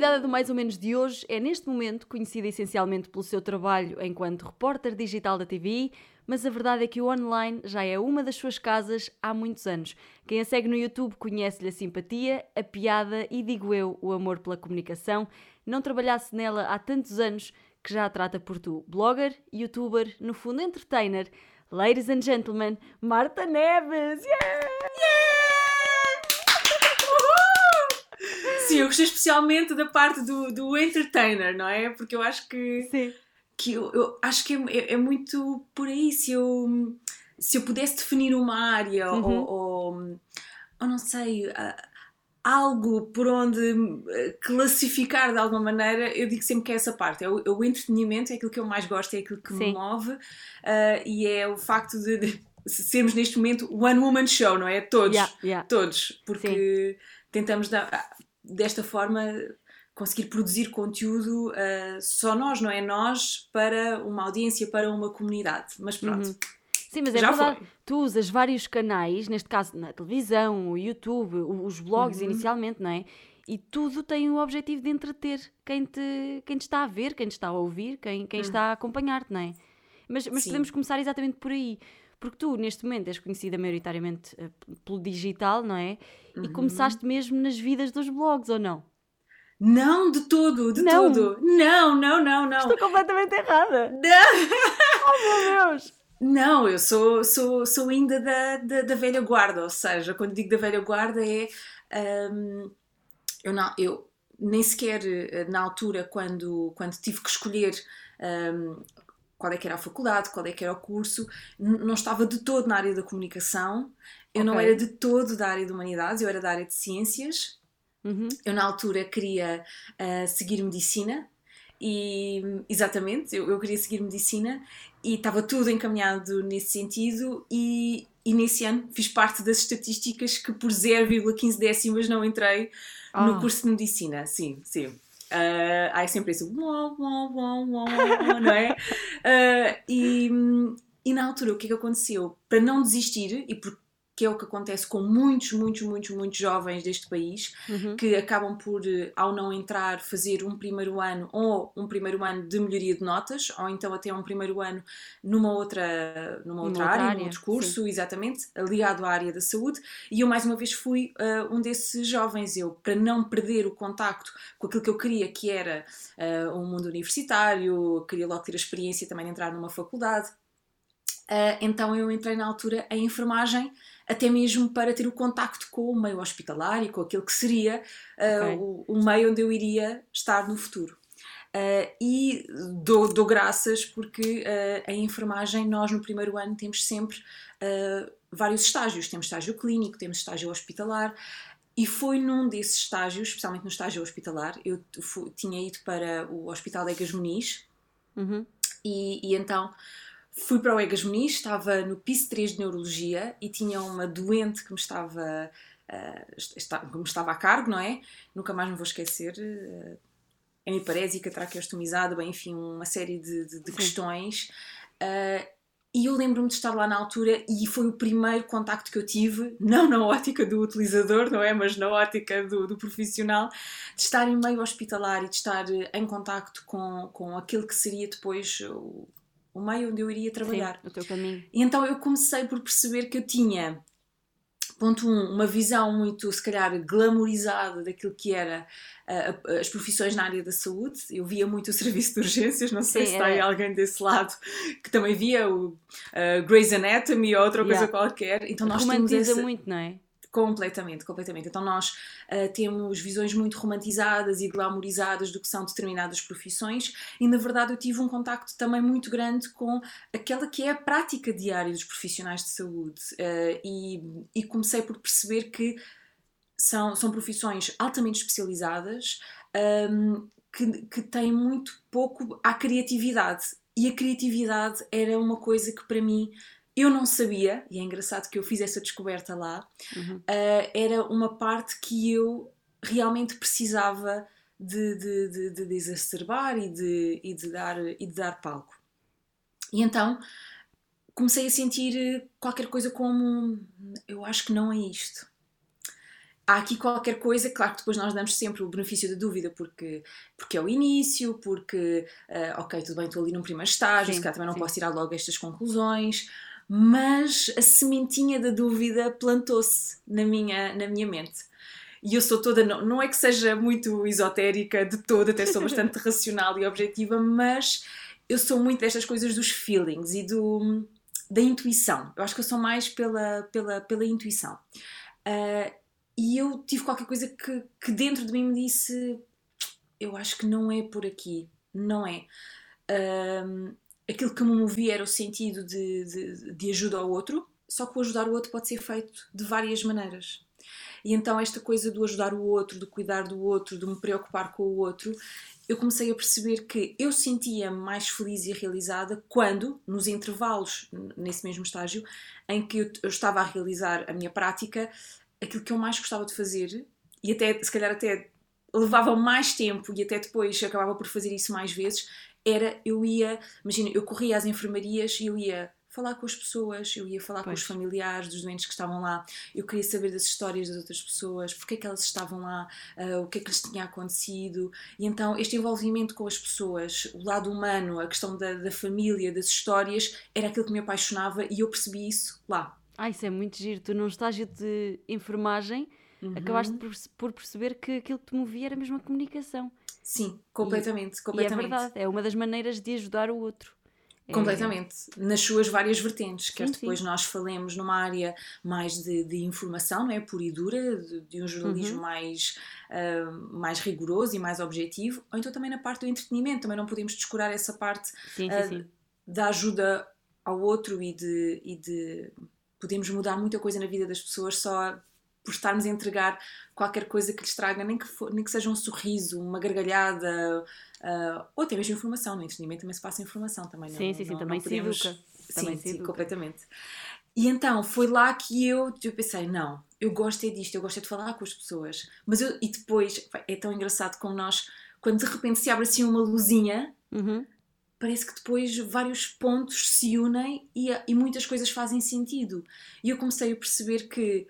convidada do Mais ou Menos de hoje é, neste momento, conhecida essencialmente pelo seu trabalho enquanto repórter digital da TVI, mas a verdade é que o online já é uma das suas casas há muitos anos. Quem a segue no YouTube conhece-lhe a simpatia, a piada e, digo eu, o amor pela comunicação. Não trabalhasse nela há tantos anos que já a trata por tu. Blogger, youtuber, no fundo entertainer. Ladies and gentlemen, Marta Neves! Yeah! Sim, eu gostei especialmente da parte do, do entertainer, não é? Porque eu acho que. Sim. Que eu, eu acho que é, é, muito por aí. Se eu, se eu pudesse definir uma área Uhum. ou, ou, ou não sei. algo por onde eh, classificar de alguma maneira, eu digo sempre que é essa parte. É o, é o entretenimento, é aquilo que eu mais gosto, é aquilo que me Sim. move ah, e é o facto de, de sermos neste momento one woman show, não é? Todos. Yeah, yeah. Todos. Porque tentamos da- desta forma conseguir produzir conteúdo ah, só nós, não é? Nós para uma audiência, para uma comunidade. Mas pronto. Uhum. Sim, mas é Já verdade. foi. Tu usas vários canais, neste caso na televisão, o YouTube, os blogs Uhum. inicialmente, não é? E tudo tem o objetivo de entreter quem te, quem te está a ver, quem te está a ouvir, quem, quem está a acompanhar-te, não é? Mas, mas Sim. podemos começar exatamente por aí. Porque tu, neste momento, és conhecida maioritariamente eh, pelo digital, não é? E Uhum. começaste mesmo nas vidas dos blogs, ou não? Não, de todo, de Não. todo. Não, não, não, não. Estou completamente errada! Não, Oh meu Deus! não eu sou, sou, sou ainda da, da, da velha guarda, ou seja, quando digo da velha guarda é. hum, eu, não, eu nem sequer eh, na altura, quando, quando tive que escolher hum, qual é que era a faculdade, qual é que era o curso, não estava de todo na área da comunicação, eu não Ok. era de todo da área de humanidades, eu era da área de ciências. Uhum. Eu, na altura, queria ah, seguir medicina e, exatamente, eu, eu queria seguir medicina e estava tudo encaminhado nesse sentido e, e nesse ano fiz parte das estatísticas que por 0,15 décimas não entrei Ah. no curso de medicina, sim, sim. Ah, há sempre isso, uau, uau, uau, uau, uau, não é? Ah, e, e na altura o que é que aconteceu? Para não desistir, e porque é o que acontece com muitos, muitos, muitos, muitos jovens deste país, Uhum. que acabam por, eh, ao não entrar, fazer um primeiro ano ou um primeiro ano de melhoria de notas, ou então até um primeiro ano numa outra, numa outra, outra área, área, num outro curso, exatamente, ligado à área da saúde. E eu, mais uma vez, fui eh, um desses jovens. Eu, para não perder o contacto com aquilo que eu queria, que era eh, um mundo universitário, queria logo ter a experiência também de entrar numa faculdade. Eh, então eu entrei na altura em enfermagem, até mesmo para ter o contacto com o meio hospitalar e com aquilo que seria eh, Ok. o, o meio onde eu iria estar no futuro. Eh, e dou, dou graças porque eh, em enfermagem nós no primeiro ano temos sempre vários estágios. Temos estágio clínico, temos estágio hospitalar. E foi num desses estágios, especialmente no estágio hospitalar, eu tinha ido para o Hospital de Egas Muniz, Uhum. e, e então fui para o Egas Muniz, estava no piso 3 de Neurologia e tinha uma doente que me estava, ah, esta- que me estava a cargo, não é? Nunca mais me vou esquecer. Uh, hemiparésica, traqueostomizada, bem, enfim, uma série de, de- de questões. Ah, e eu lembro-me de estar lá na altura e foi o primeiro contacto que eu tive, não na ótica do utilizador, não é? Mas na ótica do, do profissional, de estar em meio hospitalar e de estar eh, em contacto com, com aquele que seria depois o, o meio onde eu iria trabalhar. Sim, o teu caminho. E então eu comecei por perceber que eu tinha, ponto um, uma visão muito, se calhar, glamourizada daquilo que era a- as profissões na área da saúde. Eu via muito o serviço de urgências, não sei Sim, se está aí era- alguém desse lado que também via o ah, Grey's Anatomy ou outra coisa Yeah. qualquer. Então nós temos essa... muito, não é? Completamente, completamente. Então nós ah, temos visões muito romantizadas e glamourizadas do que são determinadas profissões e na verdade eu tive um contacto também muito grande com aquela que é a prática diária dos profissionais de saúde Ah, e, e comecei por perceber que são, são profissões altamente especializadas ahm, que, que têm muito pouco à criatividade e a criatividade era uma coisa que para mim eu não sabia, e é engraçado que eu fiz essa descoberta lá, Uhum. uh, era uma parte que eu realmente precisava de, de, de, de, de exacerbar e de, e, de dar, e de dar palco. E então comecei a sentir qualquer coisa como eu acho que não é isto. há aqui qualquer coisa, claro que depois nós damos sempre o benefício da dúvida, porque, porque é o início, porque, uh, ok, tudo bem, estou ali num primeiro estágio, sim, se calhar também não sim. posso tirar logo estas conclusões, mas a sementinha da dúvida plantou-se na minha, na minha mente. E eu sou toda, não, não é que seja muito esotérica de todo, até sou bastante racional e objetiva, mas eu sou muito destas coisas dos feelings e do, da intuição. Eu acho que eu sou mais pela, pela, pela intuição. Uh, e eu tive qualquer coisa que, que dentro de mim me disse: eu acho que não é por aqui, não é. Um, aquilo que me movia era o sentido de, de, de ajuda ao outro, só que o ajudar o outro pode ser feito de várias maneiras. E então, esta coisa do ajudar o outro, de cuidar do outro, de me preocupar com o outro, eu comecei a perceber que eu sentia mais feliz e realizada quando, nos intervalos, nesse mesmo estágio, em que eu, eu estava a realizar a minha prática, aquilo que eu mais gostava de fazer e até, se calhar, até levava mais tempo e até depois acabava por fazer isso mais vezes, era eu ia, imagina, eu corria às enfermarias e eu ia falar com as pessoas, eu ia falar pois. com os familiares dos doentes que estavam lá, eu queria saber das histórias das outras pessoas, porque é que elas estavam lá, uh, o que é que lhes tinha acontecido, e então este envolvimento com as pessoas, o lado humano, a questão da, da família, das histórias, era aquilo que me apaixonava e eu percebi isso lá. Ah, isso é muito giro. Tu, num estágio de enfermagem, uhum. acabaste por, por, perceber que aquilo que te movia era mesmo a comunicação. Sim, completamente, e, completamente. E é verdade, é uma das maneiras de ajudar o outro. É... Completamente, nas suas várias vertentes, quer sim, depois nós falemos numa área mais de, de, informação, não é? pura e dura, de, de um jornalismo uhum. mais, uh, mais rigoroso e mais objetivo, ou então também na parte do entretenimento, também não podemos descurar essa parte sim, uh, da ajuda ao outro e de, e de podemos mudar muita coisa na vida das pessoas só por estarmos a entregar qualquer coisa que lhes traga, nem que, for, nem que seja um sorriso, uma gargalhada, uh, ou até mesmo informação. No entretenimento também se passa informação também. Sim, não, sim, sim, não, também não podemos... se educa. Também sim, se educa. completamente. E então foi lá que eu, eu pensei, não, eu gosto é disto, eu gosto é de falar com as pessoas. Mas eu, e depois, é tão engraçado como nós, quando de repente se abre assim uma luzinha, uhum parece que depois vários pontos se unem e, e muitas coisas fazem sentido. E eu comecei a perceber que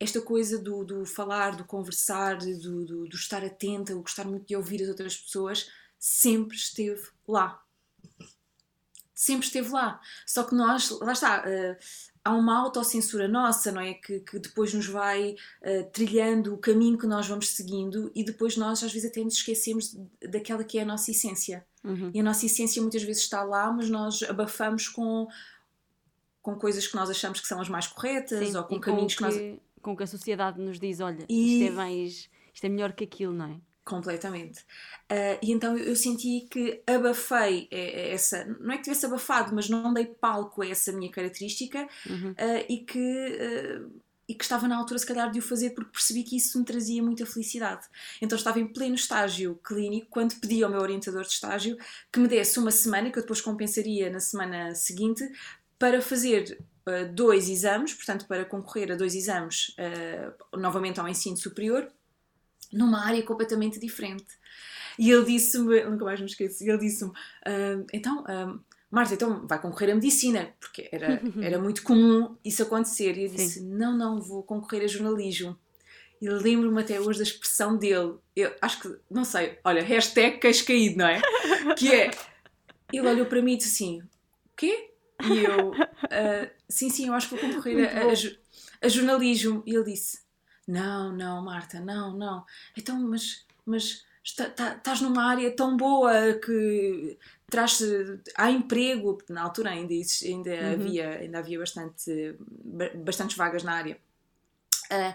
esta coisa do, do falar, do conversar, do, do, do, estar atenta, o gostar muito de ouvir as outras pessoas, sempre esteve lá. Sempre esteve lá. Só que nós, lá está, uh, há uma autocensura nossa, não é? Que, que depois nos vai uh, trilhando o caminho que nós vamos seguindo e depois nós às vezes até nos esquecemos daquela que é a nossa essência. Uhum. E a nossa essência muitas vezes está lá, mas nós abafamos com, com coisas que nós achamos que são as mais corretas Sim, ou com caminhos com que, que, nós. Com que a sociedade nos diz: olha, e... isto, é mais, isto é melhor que aquilo, não é? Completamente. Uh, e então eu senti que abafei essa, não é que tivesse abafado, mas não dei palco a essa minha característica uhum. uh, e que. Uh, e que estava na altura, se calhar, de o fazer porque percebi que isso me trazia muita felicidade. Então estava em pleno estágio clínico quando pedi ao meu orientador de estágio que me desse uma semana, que eu depois compensaria na semana seguinte, para fazer uh, dois exames, portanto, para concorrer a dois exames uh, novamente ao ensino superior, numa área completamente diferente. E ele disse-me, nunca mais me esqueço, ele disse-me: uh, então Marta, então vai concorrer a medicina, porque era, era muito comum isso acontecer. E eu disse: Sim. Não, não, vou concorrer a jornalismo. E lembro-me até hoje da expressão dele. Eu acho que, não sei, olha, hashtag queixo caído, não é? Que é, ele olhou para mim e disse assim: O quê? E eu, uh, sim, sim, eu acho que vou concorrer a, a, a, jornalismo. E ele disse: Não, não, Marta, não, não. Então, mas, mas estás tá, numa área tão boa que traz há emprego na altura ainda ainda uhum. havia ainda havia bastante bastantes vagas na área uh,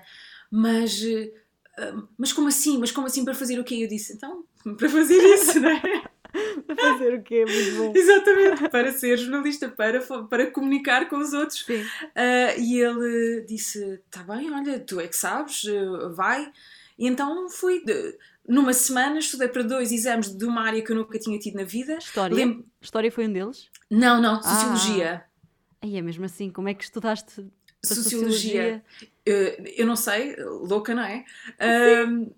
mas uh, mas como assim mas como assim para fazer o quê eu disse então para fazer isso não é para fazer o quê muito bom exatamente para ser jornalista para para comunicar com os outros uh, e ele disse tá bem olha tu é que sabes vai e então fui numa semana estudei para dois exames de uma área que eu nunca tinha tido na vida. História? Lem... História foi um deles? Não, não, Sociologia. Ah. Aí é mesmo assim, como é que estudaste Sociologia? sociologia? Eu não sei, louca, não é? Uh,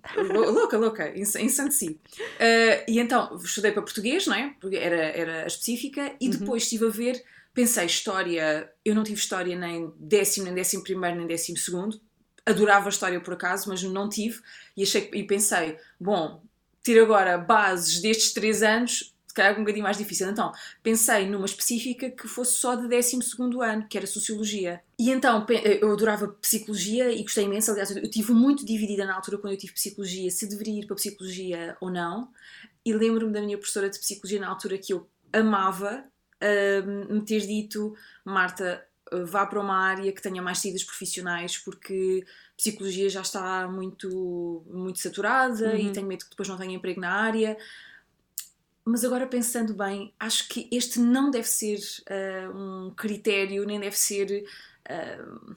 louca, louca, em Santo Uh, e então estudei para português, não é? Porque era, era a específica, e uhum. depois estive a ver, pensei, história, eu não tive história nem décimo, nem décimo primeiro, nem décimo segundo, adorava a história por acaso, mas não tive, e, achei, e pensei, bom, ter agora bases destes três anos, calhar é um bocadinho mais difícil. Então, pensei numa específica que fosse só de 12 ano, que era Sociologia. E então, eu adorava Psicologia e gostei imenso. Aliás, eu tive muito dividida na altura quando eu tive Psicologia, se deveria ir para Psicologia ou não. E lembro-me da minha professora de Psicologia na altura que eu amava uh, me ter dito, Marta, vá para uma área que tenha mais saídas profissionais, porque psicologia já está muito, muito saturada uhum. e tenho medo que depois não tenha emprego na área. Mas agora pensando bem, acho que este não deve ser uh, um critério, nem deve ser. Uh,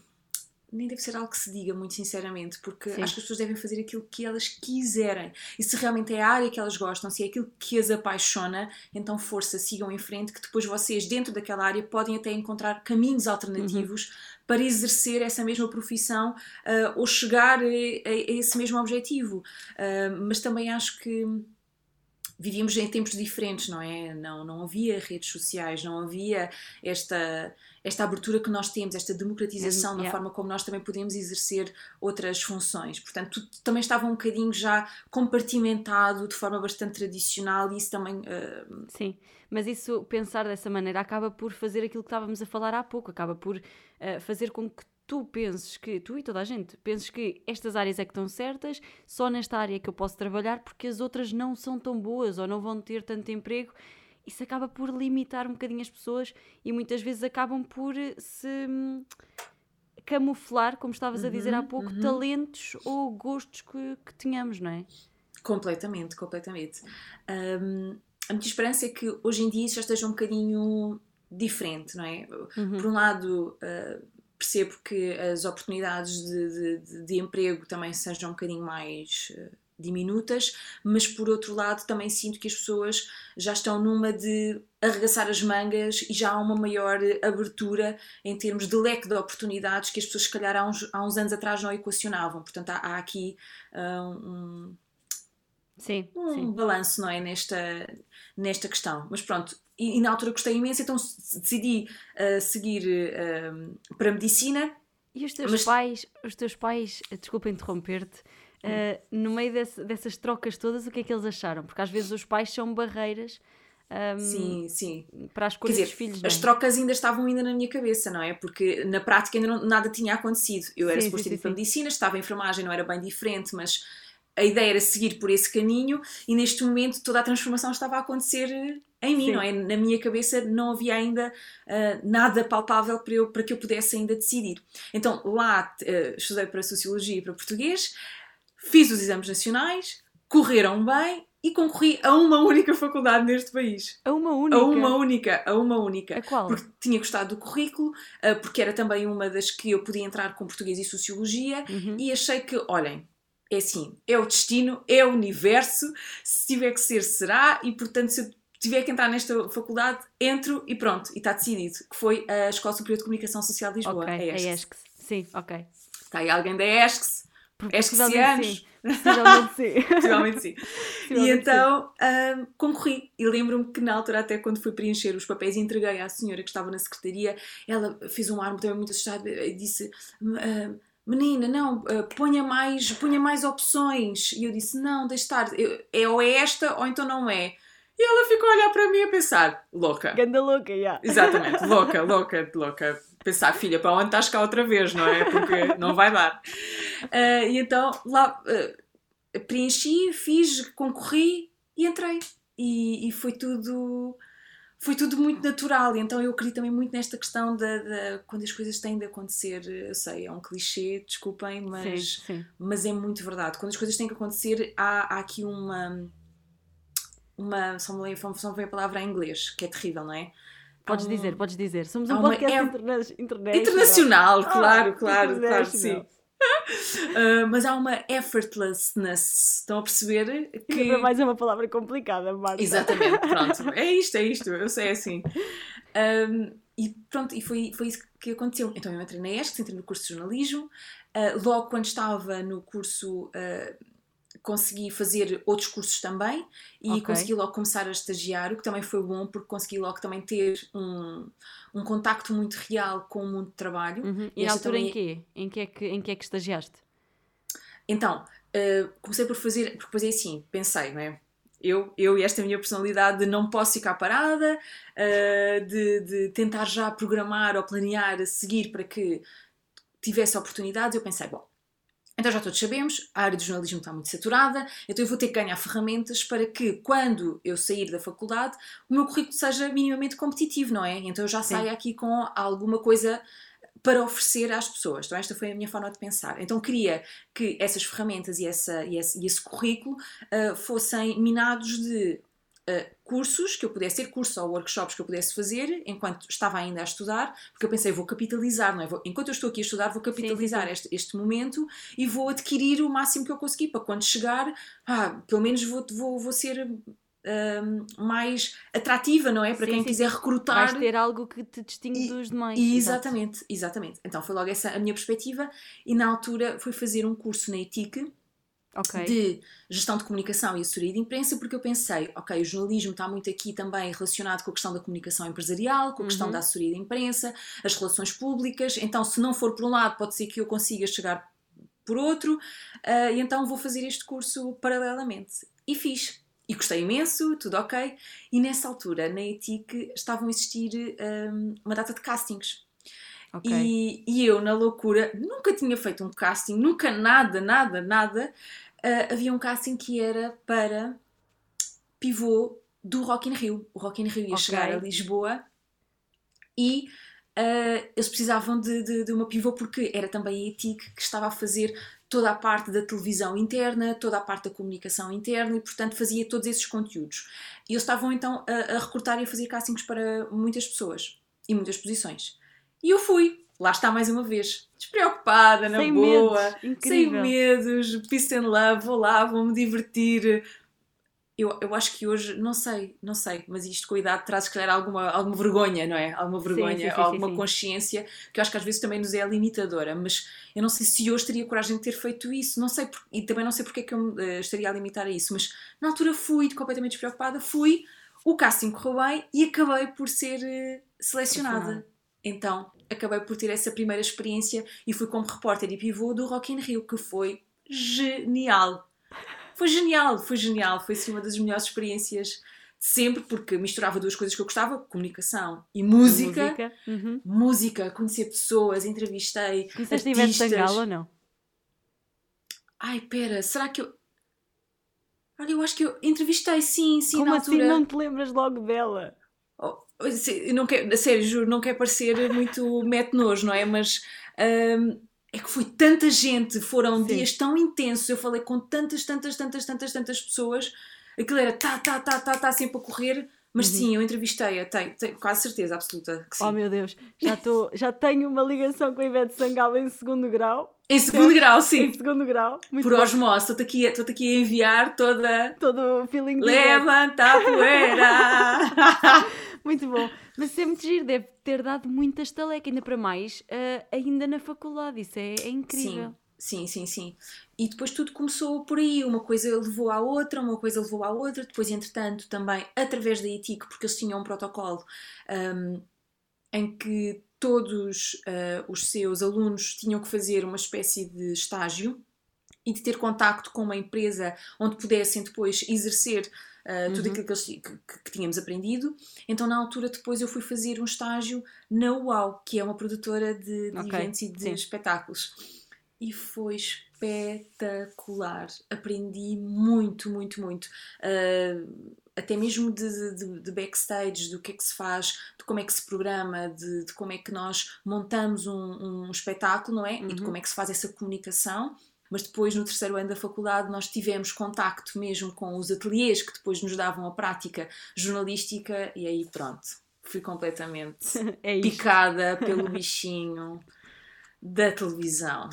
nem deve ser algo que se diga, muito sinceramente, porque Sim. acho que as pessoas devem fazer aquilo que elas quiserem. E se realmente é a área que elas gostam, se é aquilo que as apaixona, então força, sigam em frente, que depois vocês, dentro daquela área, podem até encontrar caminhos alternativos uhum. para exercer essa mesma profissão uh, ou chegar a, a, esse mesmo objetivo. Mas também acho que vivíamos em tempos diferentes, não é? Não, não havia redes sociais, não havia esta, esta abertura que nós temos, esta democratização na forma como nós também podemos exercer outras funções. Portanto, tudo também estava um bocadinho já compartimentado de forma bastante tradicional e isso também. Uh... Sim, mas isso, pensar dessa maneira, acaba por fazer aquilo que estávamos a falar há pouco, acaba por uh, fazer com que tu penses que, tu e toda a gente, penses que estas áreas é que estão certas, só nesta área é que eu posso trabalhar porque as outras não são tão boas ou não vão ter tanto emprego, isso acaba por limitar um bocadinho as pessoas e muitas vezes acabam por se hum, camuflar, como estavas uhum, a dizer há pouco, uhum. talentos ou gostos que, que tenhamos, não é? Completamente, completamente. Um, a minha esperança é que hoje em dia isso já esteja um bocadinho diferente, não é? Uhum. Por um lado, uh, percebo que as oportunidades de, de, de, emprego também sejam um bocadinho mais uh, diminutas, mas por outro lado também sinto que as pessoas já estão numa de arregaçar as mangas e já há uma maior abertura em termos de leque de oportunidades que as pessoas se calhar há uns, há uns anos atrás não equacionavam. Portanto, há, há aqui uh, um, um sim. balanço não é, nesta, nesta questão. Mas pronto, e, e na altura gostei imenso, então decidi uh, seguir uh, para a medicina. E os teus mas... pais, os teus pais, desculpa interromper-te, uh, no meio desse, dessas trocas todas, o que é que eles acharam? Porque às vezes os pais são barreiras. Um, sim, sim. Para as coisas dos filhos. As é? trocas ainda estavam ainda na minha cabeça, não é? Porque na prática ainda não, nada tinha acontecido. Eu era suposto ir para a medicina, estava em enfermagem, não era bem diferente, mas a ideia era seguir por esse caminho e neste momento toda a transformação estava a acontecer em mim, Sim. não é? Na minha cabeça não havia ainda uh, nada palpável para, eu, para que eu pudesse ainda decidir. Então lá uh, estudei para Sociologia e para Português, fiz os exames nacionais, correram bem e concorri a uma única faculdade neste país. A uma única? A uma única, a uma única. A qual? Porque tinha gostado do currículo, uh, porque era também uma das que eu podia entrar com Português e Sociologia uhum. e achei que, olhem, é assim, é o destino, é o universo, se tiver que ser, será, e portanto, se eu tiver que entrar nesta faculdade, entro e pronto, e está decidido, que foi a Escola Superior de Comunicação Social de Lisboa, okay, a ESCS. Sim, ok. Está aí alguém da ESCS? ESCSianos? Possivelmente sim. Possivelmente sim. e então um, concorri. E lembro-me que na altura, até quando fui preencher os papéis e entreguei à senhora que estava na secretaria, ela fez um ar também muito assustado e disse: Menina, não, uh, ponha, mais, ponha mais opções. E eu disse: Não, deixe estar, eu, é ou é esta ou então não é. E ela ficou a olhar para mim a pensar, louca. Ganda louca, já. Yeah. Exatamente, louca, louca, louca. Pensar, filha, para onde estás cá outra vez, não é? Porque não vai dar. Uh, e então lá uh, preenchi, fiz, concorri e entrei. E, e, foi tudo. Foi tudo muito natural, então eu acredito também muito nesta questão da, da, quando as coisas têm de acontecer. Eu sei, é um clichê, desculpem, mas, sim, sim. mas é muito verdade. Quando as coisas têm que acontecer, há, há aqui uma, uma. Só me lembro, só a palavra em inglês, que é terrível, não é? Podes um, dizer, podes dizer. Somos um podcast é, interna internacional. Internacional, claro, ah, claro, claro, sim. uh, mas há uma effortlessness, estão a perceber? Que... Para mais é uma palavra complicada, Marta. Exatamente, pronto. É isto, é isto, eu sei assim. Um, e pronto, e foi, foi isso que aconteceu. Então eu entrei na ESC, entrei no curso de jornalismo. Uh, logo quando estava no curso uh, consegui fazer outros cursos também e Ok. consegui logo começar a estagiar, o que também foi bom porque consegui logo também ter um, um contacto muito real com o mundo de trabalho. Uhum. E na altura em também- quê? Em que é que, em que, é que estagiaste? Então, eh, comecei por fazer, porque depois é assim, pensei, não é? Eu, eu e esta minha personalidade de não posso ficar parada, eh, de, de tentar já programar ou planear a seguir para que tivesse oportunidades, eu pensei, bom, então já todos sabemos, a área do jornalismo está muito saturada, então eu vou ter que ganhar ferramentas para que, quando eu sair da faculdade, o meu currículo seja minimamente competitivo, não é? Então eu já Sim. saio aqui com alguma coisa para oferecer às pessoas. Então esta foi a minha forma de pensar. Então queria que essas ferramentas e, essa, e, esse, e esse currículo ah, fossem minados de ah, cursos que eu pudesse ter, cursos ou workshops que eu pudesse fazer enquanto estava ainda a estudar, porque eu pensei, vou capitalizar, não é? Vou- enquanto eu estou aqui a estudar, vou capitalizar sim. Este, este momento e vou adquirir o máximo que eu conseguir para quando chegar, ah, pelo menos vou, vou, vou ser ah, mais atrativa, não é? Para Sim, quem sim, quiser recrutar. Vais ter algo que te distingue E- dos demais. E exatamente, exatamente. Então foi logo essa a minha perspectiva e na altura fui fazer um curso na ETIC Ok. de gestão de comunicação e assessoria de imprensa porque eu pensei, ok, o jornalismo está muito aqui também relacionado com a questão da comunicação empresarial, com a questão Uhum. da assessoria de imprensa, as relações públicas, então se não for por um lado pode ser que eu consiga chegar por outro ah, e então vou fazer este curso paralelamente. E fiz. E gostei imenso, tudo ok. E nessa altura, na ETIC, estavam a existir hum, uma data de castings. Ok. E, e eu, na loucura, nunca tinha feito um casting, nunca nada, nada, nada. Ah, havia um casting que era para pivô do Rock in Rio. O Rock in Rio ia Ok. chegar a Lisboa e ah, eles precisavam de, de- de uma pivô porque era também a ETIC que estava a fazer toda a parte da televisão interna, toda a parte da comunicação interna e, portanto, fazia todos esses conteúdos. E eles estavam então a, a recrutar e a fazer castings para muitas pessoas e muitas posições. E eu fui, lá está mais uma vez, despreocupada, na Sem boa, medos. sem medos, peace and love, vou lá, vou-me divertir. Eu, eu acho que hoje, não sei, não sei, mas isto com a idade traz se calhar alguma, alguma vergonha, não é? Alguma vergonha, sim, sim, sim, alguma consciência que eu acho que às vezes também nos é limitadora, mas eu não sei se hoje teria coragem de ter feito isso, não sei, por- e também não sei porque é que eu eh, estaria a limitar a isso, mas na altura fui completamente despreocupada, fui, o casting correu bem e acabei por ser eh, selecionada. Então, acabei por ter essa primeira experiência e fui como repórter e pivô do Rock in Rio, que foi genial. Foi genial, foi genial, foi assim uma das melhores experiências de sempre, porque misturava duas coisas que eu gostava, comunicação e música. Música. Uhum. Música, conhecer pessoas, entrevistei Conheceste Ivete. Sangalo ou não? Ai, pera, será que eu... Olha, eu acho que eu entrevistei, sim, sim, Como na assim altura. não te lembras logo dela? Não quero, a sério, juro, não quero parecer muito mete nojo, não é? Mas hum, é que foi tanta gente, foram Sim. dias tão intensos, eu falei com tantas, tantas, tantas, tantas, tantas pessoas, aquilo era tá, tá, tá, tá, tá, sempre a correr, mas Uhum. sim, eu entrevistei-a, tenho, tenho quase certeza absoluta que sim. Oh meu Deus, já, tô, já tenho uma ligação com a Ivete Sangalo em segundo grau. em segundo grau, Em sim, segundo grau. Muito por bom. osmose, estou-te aqui, a- estou-te aqui a enviar toda. Todo o feeling. Levanta a poeira! Muito bom. Mas isso é muito giro, deve ter dado muita estaleca, ainda para mais, ah, ainda na faculdade. Isso é, é incrível. Sim, sim, sim, sim. E depois tudo começou por aí, uma coisa levou à outra, uma coisa levou à outra, depois, entretanto, também através da ETIC, porque eles tinham um protocolo hum, em que todos ah, os seus alunos tinham que fazer uma espécie de estágio e de ter contacto com uma empresa onde pudessem depois exercer ah, tudo Uhum. aquilo que, eles- que- que- tínhamos aprendido. Então, na altura, depois eu fui fazer um estágio na UAU, que é uma produtora de, de Ok, eventos e de sim. espetáculos. E foi espetacular. Aprendi muito, muito, muito. Ah, até mesmo de, de- de backstage, do que é que se faz, de como é que se programa, de, de como é que nós montamos um, um espetáculo, não é? E de Uhum. como é que se faz essa comunicação. Mas depois, no terceiro ano da faculdade, nós tivemos contacto mesmo com os ateliês que depois nos davam a prática jornalística, e aí pronto, fui completamente É picada pelo bichinho da televisão.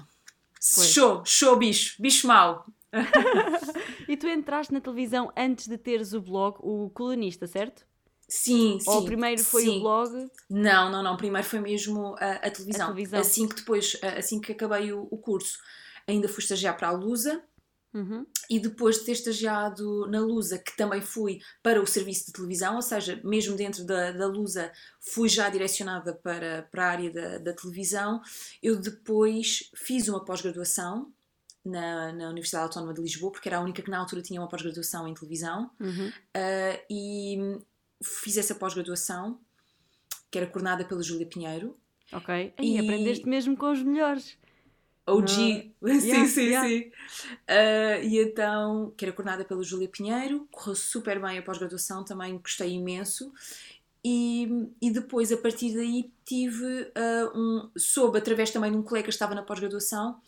Pois. Show, show bicho, bicho mau. E tu entraste na televisão antes de teres o blog, o colunista, certo? Sim, sim. Ou primeiro foi sim. o blog? Não, não, não. Primeiro foi mesmo a, a televisão. A televisão. Assim que depois, assim que acabei o, o curso, ainda fui estagiar para a Lusa Uhum. E depois de ter estagiado na Lusa, que também fui para o serviço de televisão, ou seja, mesmo dentro da, da Lusa, fui já direcionada para, para a área da, da televisão, eu depois fiz uma pós-graduação na, na, Universidade Autónoma de Lisboa, porque era a única que na altura tinha uma pós-graduação em televisão, uhum. uh, e fiz essa pós-graduação, que era coordenada pela Júlia Pinheiro. Ok, e, e aprendeste mesmo com os melhores. OG, sim, yeah, sim, yeah. sim. Uh, e então, que era coordenada pela Júlia Pinheiro, correu super bem a pós-graduação, também gostei imenso. E, e depois, a partir daí, tive uh, um. soube através também de um colega que estava na pós-graduação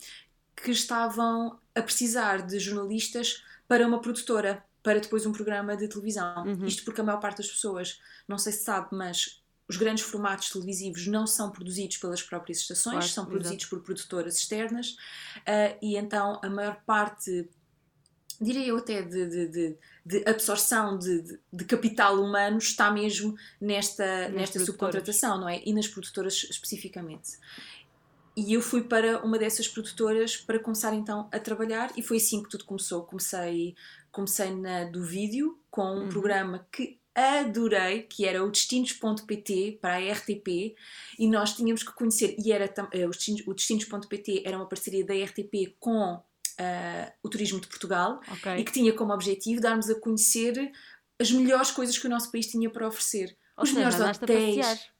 que estavam a precisar de jornalistas para uma produtora, para depois um programa de televisão. Uhum. Isto porque a maior parte das pessoas, não sei se sabe, mas os grandes formatos televisivos não são produzidos pelas próprias estações, claro, são produzidos exato. por produtoras externas uh, e então a maior parte, diria eu até, de, de, de, de absorção de, de, capital humano está mesmo nesta, nesta subcontratação, não é? E nas produtoras especificamente. E eu fui para uma dessas produtoras para começar então a trabalhar e foi assim que tudo começou. Comecei, comecei na do vídeo com um uhum. programa que adorei, que era o destinos.pt para a RTP, e nós tínhamos que conhecer, e era uh, o destinos.pt era uma parceria da RTP com uh, o Turismo de Portugal, okay. e que tinha como objetivo darmos a conhecer as melhores coisas que o nosso país tinha para oferecer. Ou os seja, melhores hotéis,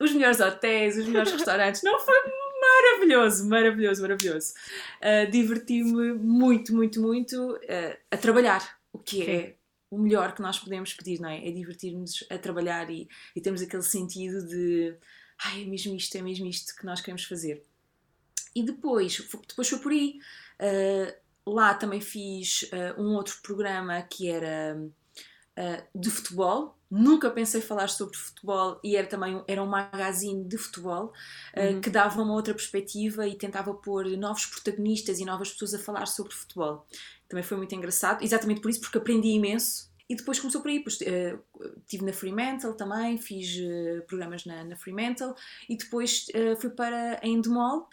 os melhores hotéis, os melhores restaurantes. Não foi maravilhoso, maravilhoso, maravilhoso. Uh, Diverti-me muito, muito, muito uh, a trabalhar, o que é o melhor que nós podemos pedir, não é? É divertir-nos a trabalhar e, e termos aquele sentido de ai, é mesmo isto, é mesmo isto que nós queremos fazer. E depois, depois foi por aí. Uh, lá também fiz uh, um outro programa que era uh, de futebol. Nunca pensei falar sobre futebol e era também um, era um magazine de futebol uhum. que dava uma outra perspectiva e tentava pôr novos protagonistas e novas pessoas a falar sobre futebol. Também foi muito engraçado, exatamente por isso, porque aprendi imenso. E depois começou por aí, pois, uh, estive na Fremantle também, fiz uh, programas na, na Fremantle e depois uh, fui para a Endemol,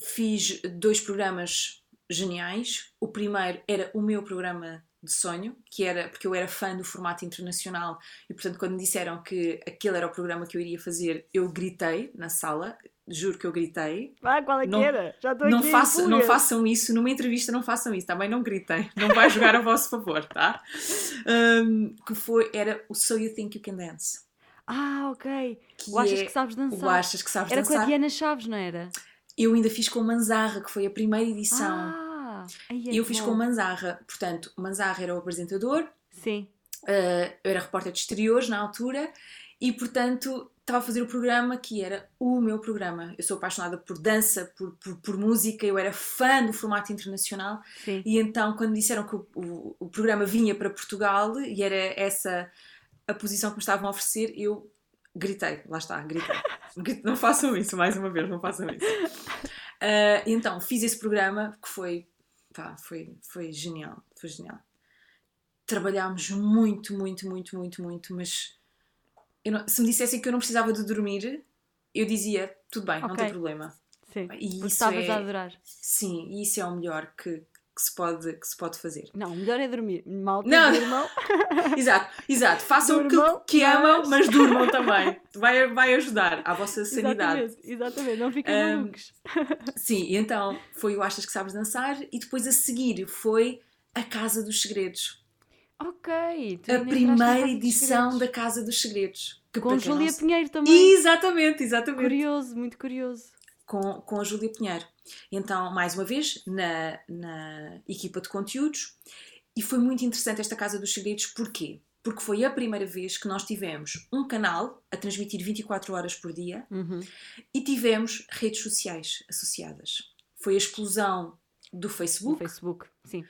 fiz dois programas geniais. O primeiro era o meu programa de sonho, que era porque eu era fã do formato internacional e portanto quando me disseram que aquele era o programa que eu iria fazer, eu gritei na sala, juro que eu gritei. Ah, qual é não, que era? Já estou não aqui. Não façam isso, numa entrevista não façam isso, também não gritem, não vai jogar a vosso favor, tá? Um, que foi, era o So You Think You Can Dance. Ah, ok. Que o Achas é, que Sabes Dançar. O Achas que Sabes era Dançar. Era com a Diana Chaves, não era? Eu ainda fiz com Manzarra, que foi a primeira edição. Ah Ai, é eu fiz bom. com Manzarra, portanto, Manzarra era o apresentador, Sim. Uh, eu era repórter de exteriores na altura e, portanto, estava a fazer o programa que era o meu programa. Eu sou apaixonada por dança, por, por, por música, eu era fã do formato internacional Sim. e então, quando disseram que o, o, o, programa vinha para Portugal e era essa a posição que me estavam a oferecer, eu gritei, lá está, gritei. não façam isso, mais uma vez, não façam isso. Uh, então, fiz esse programa que foi pá, foi, foi genial, foi genial. Trabalhámos muito, muito, muito, muito, muito, mas não, se me dissessem que eu não precisava de dormir, eu dizia, tudo bem, okay. não tem problema. Sim, e estavas é, a adorar. Sim, e isso é o melhor que, que se pode, que se pode fazer. Não, o melhor é dormir. Mal não. durmam. exato, exato. Façam o que, que mas... amam, mas durmam também. Vai, vai ajudar à vossa sanidade. Exatamente, exatamente. não fiquem um, malucos. sim, então foi o Achas que Sabes Dançar e depois a seguir foi a Casa dos Segredos. Ok. A primeira edição da Casa dos Segredos. Que Com Júlia não... Pinheiro também. Exatamente, exatamente. Curioso, muito curioso. Com, com a Júlia Pinheiro. Então, mais uma vez, na, na equipa de conteúdos, e foi muito interessante esta Casa dos Segredos, porquê? Porque foi a primeira vez que nós tivemos um canal a transmitir 24 horas por dia uhum. e tivemos redes sociais associadas. Foi a explosão do Facebook. Do Facebook, sim.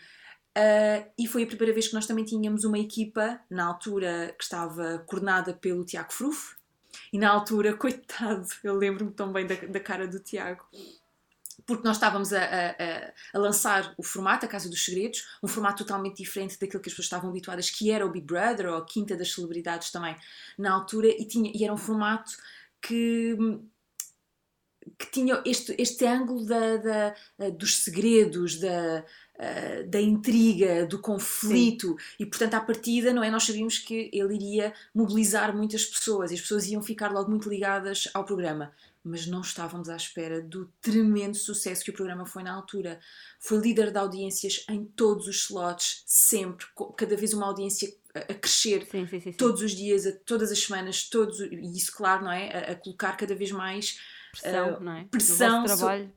Uh, e foi a primeira vez que nós também tínhamos uma equipa, na altura que estava coordenada pelo Tiago Fruf, e na altura, coitado, eu lembro-me tão bem da, da cara do Tiago, porque nós estávamos a, a, a, lançar o formato, a Casa dos Segredos, um formato totalmente diferente daquilo que as pessoas estavam habituadas, que era o Big Brother ou a Quinta das Celebridades também na altura, e, tinha, e era um formato que que tinha este, este ângulo da, da, dos segredos, da, uh, da intriga, do conflito, Sim. e portanto, à partida, não é? Nós sabíamos que ele iria mobilizar muitas pessoas e as pessoas iam ficar logo muito ligadas ao programa. Mas não estávamos à espera do tremendo sucesso que o programa foi na altura. Foi líder de audiências em todos os slots, sempre, cada vez uma audiência a crescer sim, sim, sim, todos os dias, todas as semanas, todos, e isso, claro, não é? A, a colocar cada vez mais pressão, uh, não é? Pressão. Trabalho.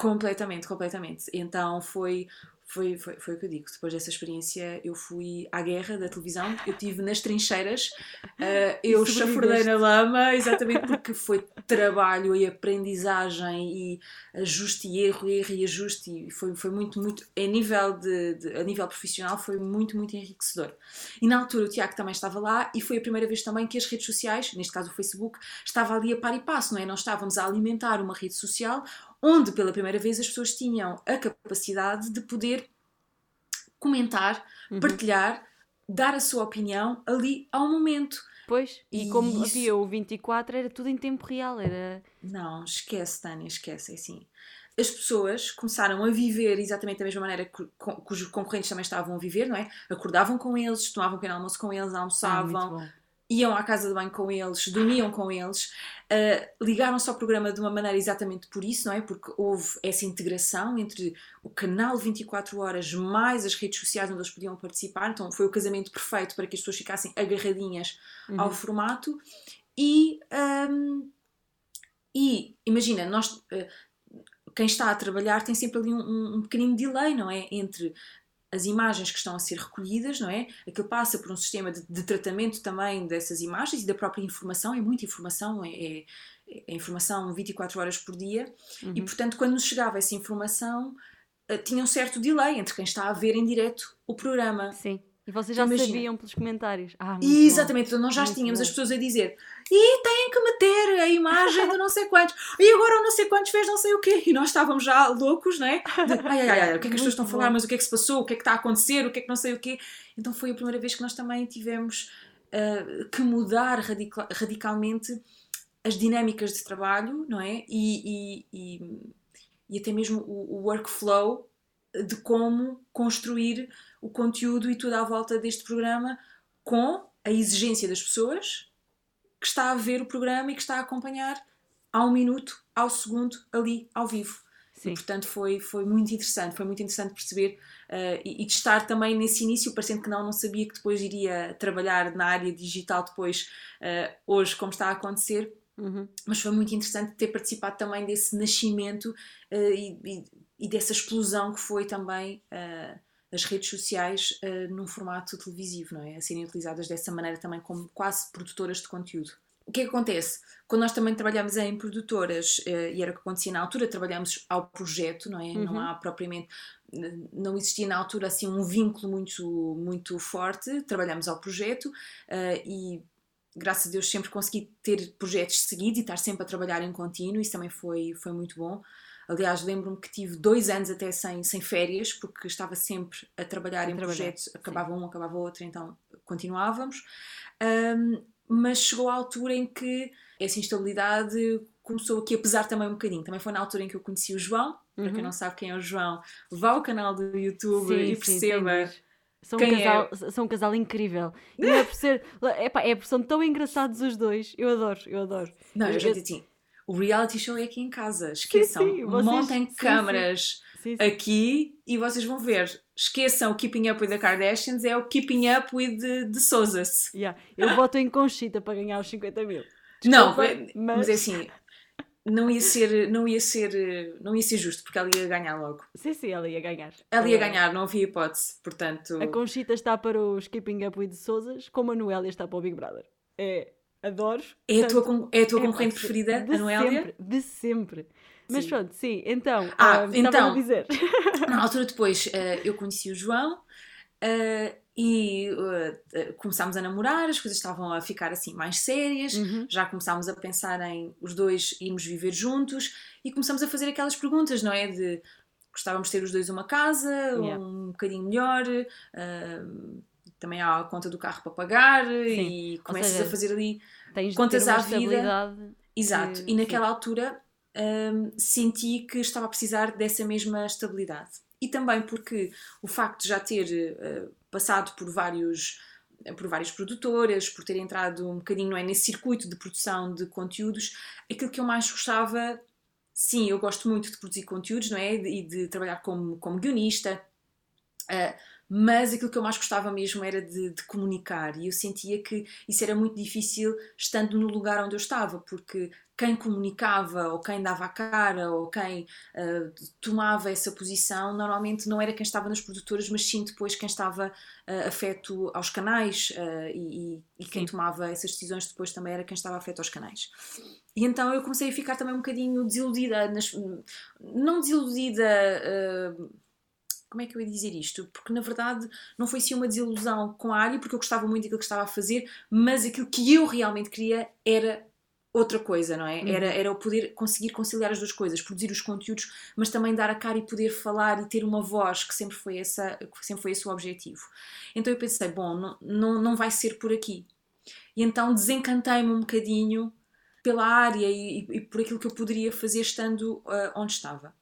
Completamente, completamente. Então foi foi, foi, foi o que eu digo. Depois dessa experiência, eu fui à guerra da televisão, eu estive nas trincheiras, uh, eu chafurdei na lama, exatamente porque foi trabalho e aprendizagem e ajuste e erro, erro e ajuste. E foi, foi muito, muito, a nível, de, de, a nível profissional, foi muito, muito enriquecedor. E na altura o Tiago também estava lá e foi a primeira vez também que as redes sociais, neste caso o Facebook, estava ali a par e passo, não é? Nós estávamos a alimentar uma rede social onde pela primeira vez as pessoas tinham a capacidade de poder comentar, uhum. partilhar, dar a sua opinião ali ao momento. Pois, e, e como isso... havia o 24, era tudo em tempo real, era... Não, esquece, Tânia, esquece, é assim. As pessoas começaram a viver exatamente da mesma maneira que, cujos concorrentes também estavam a viver, não é? Acordavam com eles, tomavam pequeno almoço com eles, ah, almoçavam, ah, iam à casa de banho com eles, dormiam com eles, uh, ligaram-se ao programa de uma maneira exatamente por isso, não é? Porque houve essa integração entre o canal 24 horas mais as redes sociais onde eles podiam participar, então foi o casamento perfeito para que as pessoas ficassem agarradinhas uhum. ao formato e, um, e imagina, nós. Uh, quem está a trabalhar tem sempre ali um, um, um pequenino delay, não é? Entre as imagens que estão a ser recolhidas, não é? Aquilo passa por um sistema de, de tratamento também dessas imagens e da própria informação, é muita informação, é, é, é informação 24 horas por dia, uhum. e portanto, quando nos chegava essa informação, uh, tinha um certo delay entre quem está a ver em direto o programa. Sim. E vocês já Imagina. sabiam pelos comentários. Ah, Exatamente, então nós já muito tínhamos bom. as pessoas a dizer e têm que meter a imagem de não sei quantos, e agora o não sei quantos fez não sei o quê, e nós estávamos já loucos, não é? De, ai, ai, ai, o que é que as pessoas estão a falar, mas o que é que se passou, o que é que está a acontecer, o que é que não sei o quê. Então foi a primeira vez que nós também tivemos uh, que mudar radical, radicalmente as dinâmicas de trabalho, não é? E, e, e, e até mesmo o, o workflow de como construir o conteúdo e tudo à volta deste programa com a exigência das pessoas que está a ver o programa e que está a acompanhar ao minuto, ao segundo, ali, ao vivo. E, portanto, foi, foi muito interessante, foi muito interessante perceber uh, e, e, de estar também nesse início, parecendo que não, não sabia que depois iria trabalhar na área digital depois, uh, hoje, como está a acontecer. Uhum. Mas foi muito interessante ter participado também desse nascimento uh, e, e, e, dessa explosão que foi também as redes sociais uh, num formato televisivo, não é? A serem utilizadas dessa maneira também como quase produtoras de conteúdo. O que é que acontece? Quando nós também trabalhamos em produtoras, uh, e era o que acontecia na altura, trabalhamos ao projeto, não é? Uhum. Não há propriamente não existia na altura assim um vínculo muito muito forte trabalhamos ao projeto uh, e graças a Deus sempre consegui ter projetos seguidos e estar sempre a trabalhar em contínuo isso também foi foi muito bom Aliás, lembro-me que tive dois anos até sem, sem férias, porque estava sempre a trabalhar a em trabalhar. projetos, acabava Sim. um, acabava outro, então continuávamos. Um, mas chegou a altura em que essa instabilidade começou aqui a pesar também um bocadinho. Também foi na altura em que eu conheci o João. Para uhum. quem não sabe quem é o João, vá ao canal do YouTube sim, e perceba. Sim, são, um casal, é? são um casal incrível. E é por ser. Epá, é por são tão engraçados os dois. Eu adoro, eu adoro. Não, eu, eu já disse assim, o reality show é aqui em casa. Esqueçam. Sim, sim. Vocês... Montem sim, câmaras aqui e vocês vão ver. Esqueçam o Keeping Up with the Kardashians, é o Keeping Up with the, the Sousas. Yeah. Eu voto em Conchita para ganhar os 50 mil. Desculpa, não, mas... mas é assim, não ia ser não ia ser não ia ser justo porque ela ia ganhar logo sim sim ela ia ganhar ela ia ganhar não havia hipótese portanto a Conchita está para os Keeping Up with the Sousas como a Noelia está para o Big Brother é adoro. É, a tua, é a tua é concorrente preferida, de a Noélia? Sempre, de sempre. Mas sim. pronto, sim, então, ah, uh, então a dizer. Na altura depois uh, eu conheci o João uh, e uh, começámos a namorar, as coisas estavam a ficar assim mais sérias, uhum. já começámos a pensar em os dois irmos viver juntos e começamos a fazer aquelas perguntas, não é? De gostávamos de ter os dois uma casa, yeah. um bocadinho melhor, uh, também há a conta do carro para pagar Sim. e começas seja, a fazer ali contas à vida. Exato. E naquela Sim. altura um, senti que estava a precisar dessa mesma estabilidade. E também porque o facto de já ter uh, passado por vários por várias produtoras, por ter entrado um bocadinho não é, nesse circuito de produção de conteúdos, aquilo que eu mais gostava, sim, eu gosto muito de produzir conteúdos, não é? E de, de trabalhar como, como guionista, uh, mas aquilo que eu mais gostava mesmo era de, de, comunicar e eu sentia que isso era muito difícil estando no lugar onde eu estava, porque quem comunicava ou quem dava a cara ou quem uh, tomava essa posição normalmente não era quem estava nas produtoras, mas sim depois quem estava uh, afeto aos canais uh, e, e, quem sim. tomava essas decisões depois também era quem estava afeto aos canais. E então eu comecei a ficar também um bocadinho desiludida, nas, não desiludida como é que eu ia dizer isto? Porque na verdade não foi assim uma desilusão com a área, porque eu gostava muito daquilo que estava a fazer, mas aquilo que eu realmente queria era outra coisa, não é? Uhum. Era, era o poder conseguir conciliar as duas coisas, produzir os conteúdos, mas também dar a cara e poder falar e ter uma voz, que sempre foi, essa, que sempre foi esse o objetivo. Então eu pensei, bom, não, não, não vai ser por aqui. E então desencantei-me um bocadinho pela área e, e, e, por aquilo que eu poderia fazer estando uh, onde estava.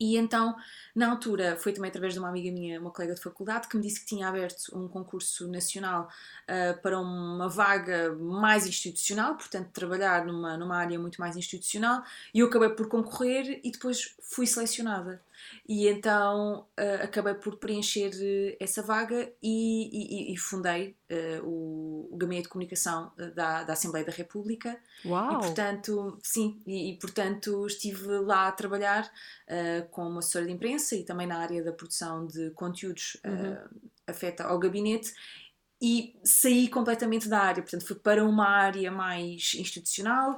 E então, na altura, foi também através de uma amiga minha, uma colega de faculdade, que me disse que tinha aberto um concurso nacional uh, para uma vaga mais institucional, portanto, trabalhar numa, numa área muito mais institucional, e eu acabei por concorrer e depois fui selecionada. E então uh, acabei por preencher uh, essa vaga e, e, e fundei uh, o, o, Gabinete de Comunicação da, da Assembleia da República. Uau! E portanto, sim, e, e portanto estive lá a trabalhar como assessora de imprensa e também na área da produção de conteúdos uhum. afeta ao gabinete e saí completamente da área, portanto fui para uma área mais institucional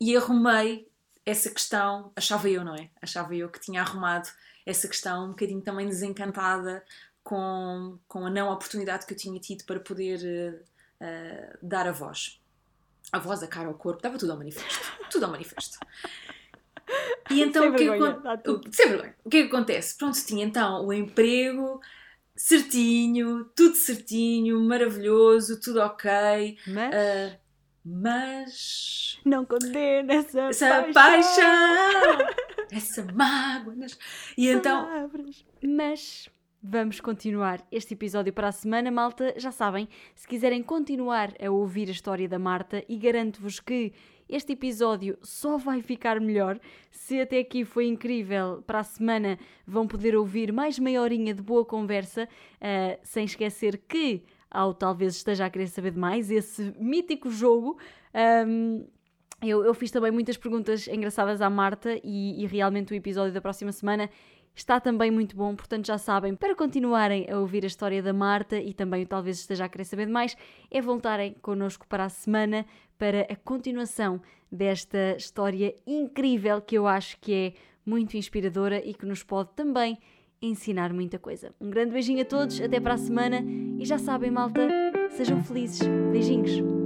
e arrumei essa questão, achava eu, não é? Achava eu que tinha arrumado essa questão um bocadinho também desencantada com, com a não oportunidade que eu tinha tido para poder uh, dar a voz. A voz, a cara, o corpo, estava tudo ao manifesto. Tudo ao manifesto. E então o que, vergonha, o. O que é que acontece? Pronto, tinha então o emprego certinho, tudo certinho, maravilhoso, tudo ok. Mas... Uh, mas não condena essa, essa paixão, paixão essa mágoa. E então, Palavras. mas vamos continuar este episódio para a semana, malta. Já sabem, se quiserem continuar a ouvir a história da Marta, e garanto-vos que este episódio só vai ficar melhor. Se até aqui foi incrível, para a semana vão poder ouvir mais meia horinha de boa conversa, uh, sem esquecer que ao talvez esteja a querer saber demais, esse mítico jogo. Um, eu, eu, fiz também muitas perguntas engraçadas à Marta e, e, realmente o episódio da próxima semana está também muito bom, portanto já sabem, para continuarem a ouvir a história da Marta e também talvez esteja a querer saber demais, é voltarem connosco para a semana para a continuação desta história incrível que eu acho que é muito inspiradora e que nos pode também ensinar muita coisa. Um grande beijinho a todos, até para a semana e já sabem, malta, sejam felizes. Beijinhos.